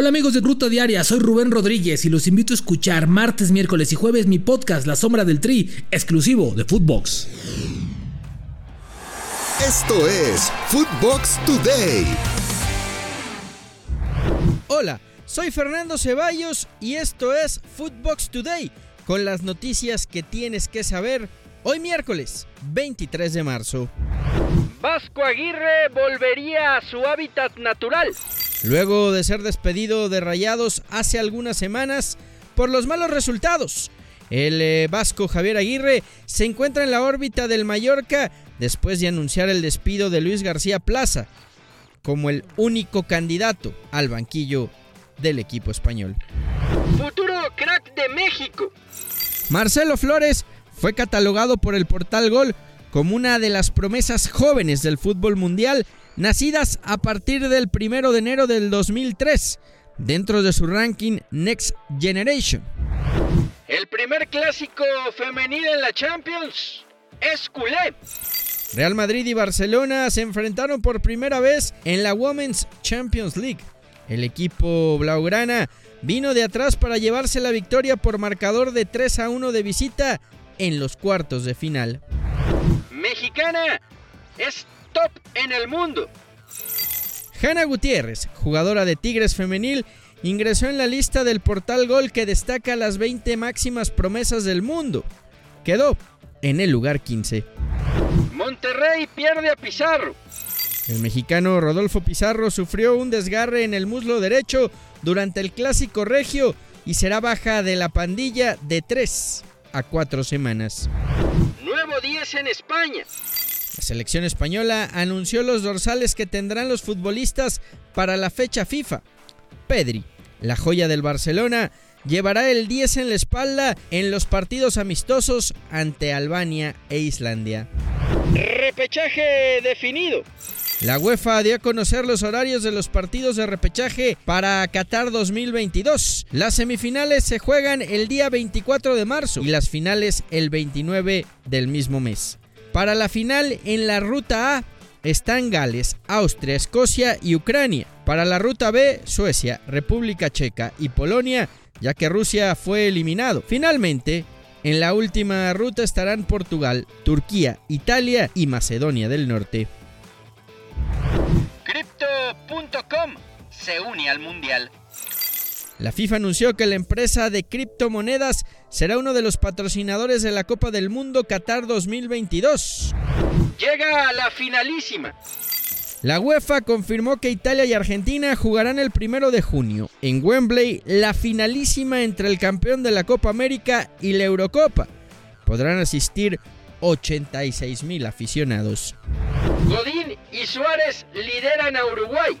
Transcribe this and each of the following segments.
Hola amigos de Ruta Diaria, soy Rubén Rodríguez y los invito a escuchar martes, miércoles y jueves mi podcast La Sombra del Tri, exclusivo de Footbox. Esto es Footbox Today. Hola, soy Fernando Ceballos y esto es Footbox Today, con las noticias que tienes que saber hoy miércoles 23 de marzo. Vasco Aguirre volvería a su hábitat natural. Luego de ser despedido de Rayados hace algunas semanas por los malos resultados, el eh, vasco Javier Aguirre se encuentra en la órbita del Mallorca después de anunciar el despido de Luis García Plaza como el único candidato al banquillo del equipo español. Futuro crack de México. Marcelo Flores fue catalogado por el portal Gol como una de las promesas jóvenes del fútbol mundial nacidas a partir del 1 de enero del 2003, dentro de su ranking Next Generation. El primer clásico femenil en la Champions es culé. Real Madrid y Barcelona se enfrentaron por primera vez en la Women's Champions League. El equipo blaugrana vino de atrás para llevarse la victoria por marcador de 3 a 1 de visita en los cuartos de final. Mexicana es top en el mundo. Hanna Gutiérrez, jugadora de Tigres femenil, ingresó en la lista del portal Gol que destaca las 20 máximas promesas del mundo. Quedó en el lugar 15. Monterrey pierde a Pizarro. El mexicano Rodolfo Pizarro sufrió un desgarre en el muslo derecho durante el clásico regio y será baja de la pandilla de 3 a 4 semanas. Nuevo 10 en España. La selección española anunció los dorsales que tendrán los futbolistas para la fecha FIFA. Pedri, la joya del Barcelona, llevará el 10 en la espalda en los partidos amistosos ante Albania e Islandia. Repechaje definido. La UEFA dio a conocer los horarios de los partidos de repechaje para Qatar 2022. Las semifinales se juegan el día 24 de marzo y las finales el 29 del mismo mes. Para la final en la ruta A están Gales, Austria, Escocia y Ucrania. Para la ruta B, Suecia, República Checa y Polonia, ya que Rusia fue eliminado. Finalmente, en la última ruta estarán Portugal, Turquía, Italia y Macedonia del Norte. Crypto.com se une al mundial. La FIFA anunció que la empresa de criptomonedas será uno de los patrocinadores de la Copa del Mundo Qatar 2022. Llega a la finalísima. La UEFA confirmó que Italia y Argentina jugarán el primero de junio en Wembley la finalísima entre el campeón de la Copa América y la Eurocopa. Podrán asistir 86 mil aficionados. Godín y Suárez lideran a Uruguay.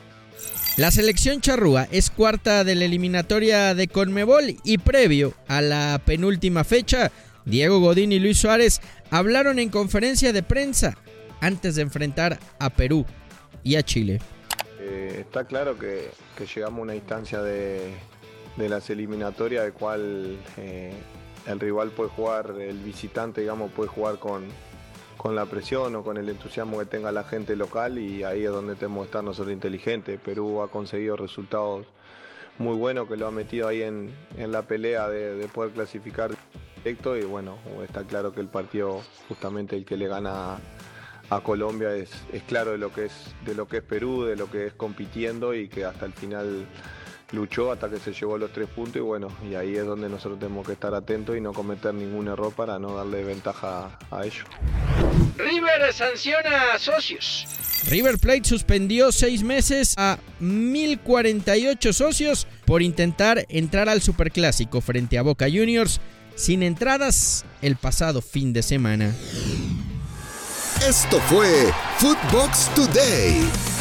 La selección charrúa es cuarta de la eliminatoria de Conmebol y previo a la penúltima fecha, Diego Godín y Luis Suárez hablaron en conferencia de prensa antes de enfrentar a Perú y a Chile. Eh, está claro que, que, llegamos a una instancia de, de las eliminatorias de cual eh, el rival puede jugar, el visitante digamos puede jugar con, con la presión o con el entusiasmo que tenga la gente local y ahí es donde tenemos que estar nosotros inteligentes. Perú ha conseguido resultados muy buenos que lo ha metido ahí en, en la pelea de, de, poder clasificar directo y bueno, está claro que el partido justamente el que le gana a Colombia es, es claro de lo que es de lo que es Perú, de lo que es compitiendo y que hasta el final luchó hasta que se llevó los tres puntos y bueno, y ahí es donde nosotros tenemos que estar atentos y no cometer ningún error para no darle ventaja a ellos. River sanciona a socios. River Plate suspendió seis meses a 1048 socios por intentar entrar al Superclásico frente a Boca Juniors sin entradas el pasado fin de semana. Esto fue Footbox Today.